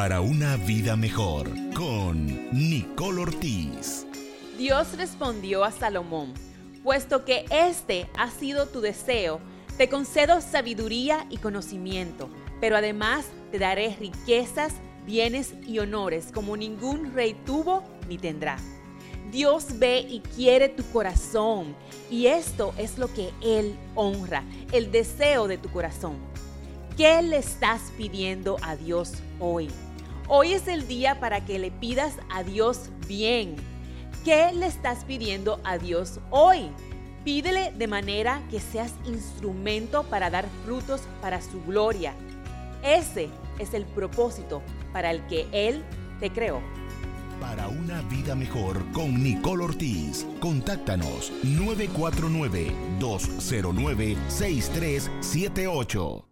Para una vida mejor con Nicole Ortiz. Dios respondió a Salomón, puesto que este ha sido tu deseo, te concedo sabiduría y conocimiento, pero además te daré riquezas, bienes y honores como ningún rey tuvo ni tendrá. Dios ve y quiere tu corazón y esto es lo que Él honra, el deseo de tu corazón. ¿Qué le estás pidiendo a Dios hoy? Hoy es el día para que le pidas a Dios bien. ¿Qué le estás pidiendo a Dios hoy? Pídele de manera que seas instrumento para dar frutos para su gloria. Ese es el propósito para el que Él te creó. Para una vida mejor con Nicole Ortiz, contáctanos 949-209-6378.